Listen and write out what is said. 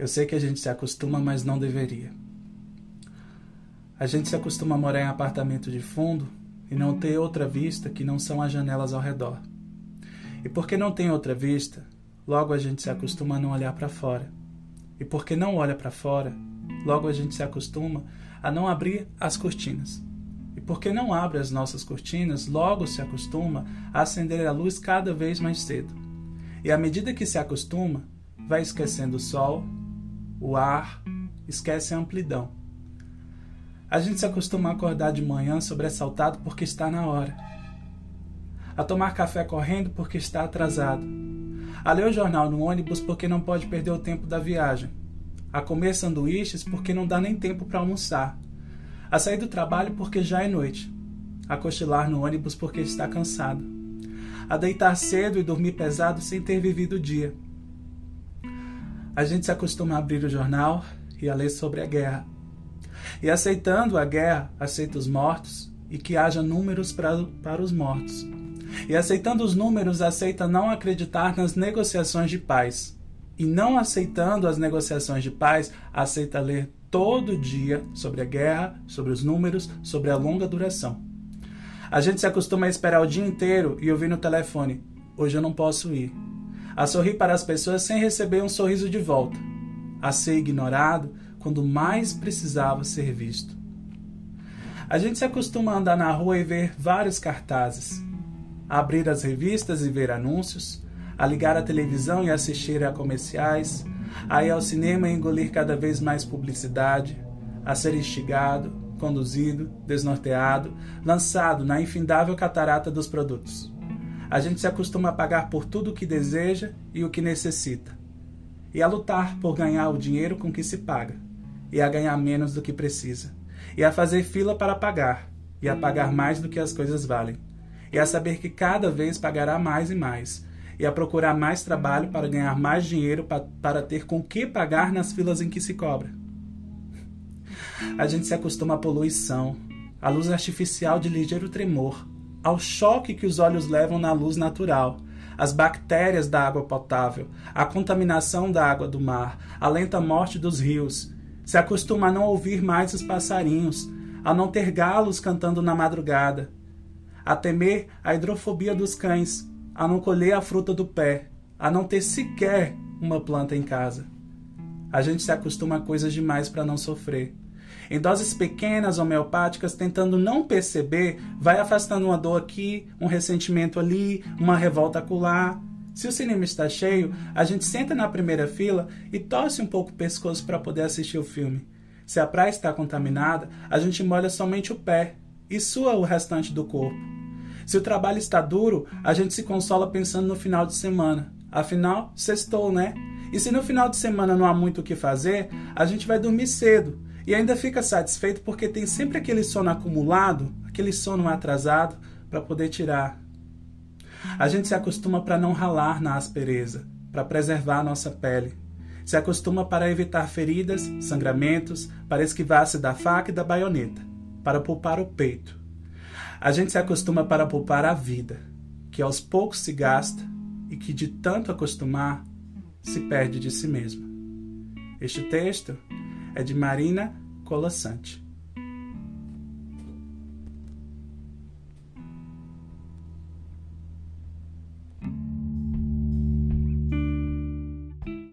Eu sei que a gente se acostuma, mas não deveria. A gente se acostuma a morar em apartamento de fundo e não ter outra vista que não são as janelas ao redor. E porque não tem outra vista, logo a gente se acostuma a não olhar para fora. E porque não olha para fora, logo a gente se acostuma a não abrir as cortinas. E porque não abre as nossas cortinas, logo se acostuma a acender a luz cada vez mais cedo. E à medida que se acostuma, vai esquecendo o sol, o ar, esquece a amplidão. A gente se acostuma a acordar de manhã sobressaltado porque está na hora. A tomar café correndo porque está atrasado. A ler o jornal no ônibus porque não pode perder o tempo da viagem. A comer sanduíches porque não dá nem tempo para almoçar. A sair do trabalho porque já é noite. A cochilar no ônibus porque está cansado. A deitar cedo e dormir pesado sem ter vivido o dia a gente se acostuma a abrir o jornal e a ler sobre a guerra. E aceitando a guerra, aceita os mortos e que haja números para, para os mortos. E aceitando os números, aceita não acreditar nas negociações de paz. E não aceitando as negociações de paz, aceita ler todo dia sobre a guerra, sobre os números, sobre a longa duração. A gente se acostuma a esperar o dia inteiro e ouvir no telefone: hoje eu não posso ir a sorrir para as pessoas sem receber um sorriso de volta, a ser ignorado quando mais precisava ser visto. A gente se acostuma a andar na rua e ver vários cartazes, a abrir as revistas e ver anúncios, a ligar a televisão e assistir a comerciais, a ir ao cinema e engolir cada vez mais publicidade, a ser instigado, conduzido, desnorteado, lançado na infindável catarata dos produtos. A gente se acostuma a pagar por tudo o que deseja e o que necessita, e a lutar por ganhar o dinheiro com que se paga, e a ganhar menos do que precisa, e a fazer fila para pagar, e a pagar mais do que as coisas valem, e a saber que cada vez pagará mais e mais, e a procurar mais trabalho para ganhar mais dinheiro pa para ter com que pagar nas filas em que se cobra. A gente se acostuma à poluição, à luz artificial de ligeiro tremor, ao choque que os olhos levam na luz natural, as bactérias da água potável, a contaminação da água do mar, a lenta morte dos rios. Se acostuma a não ouvir mais os passarinhos, a não ter galos cantando na madrugada, a temer a hidrofobia dos cães, a não colher a fruta do pé, a não ter sequer uma planta em casa. A gente se acostuma a coisas demais para não sofrer em doses pequenas homeopáticas, tentando não perceber, vai afastando uma dor aqui, um ressentimento ali, uma revolta acolá. Se o cinema está cheio, a gente senta na primeira fila e torce um pouco o pescoço para poder assistir o filme. Se a praia está contaminada, a gente molha somente o pé e sua o restante do corpo. Se o trabalho está duro, a gente se consola pensando no final de semana. Afinal, sextou, né? E se no final de semana não há muito o que fazer, a gente vai dormir cedo e ainda fica satisfeito porque tem sempre aquele sono acumulado, aquele sono atrasado para poder tirar. A gente se acostuma para não ralar na aspereza, para preservar a nossa pele. Se acostuma para evitar feridas, sangramentos, para esquivar-se da faca e da baioneta, para poupar o peito. A gente se acostuma para poupar a vida, que aos poucos se gasta e que de tanto acostumar se perde de si mesma. Este texto é de Marina Colassante.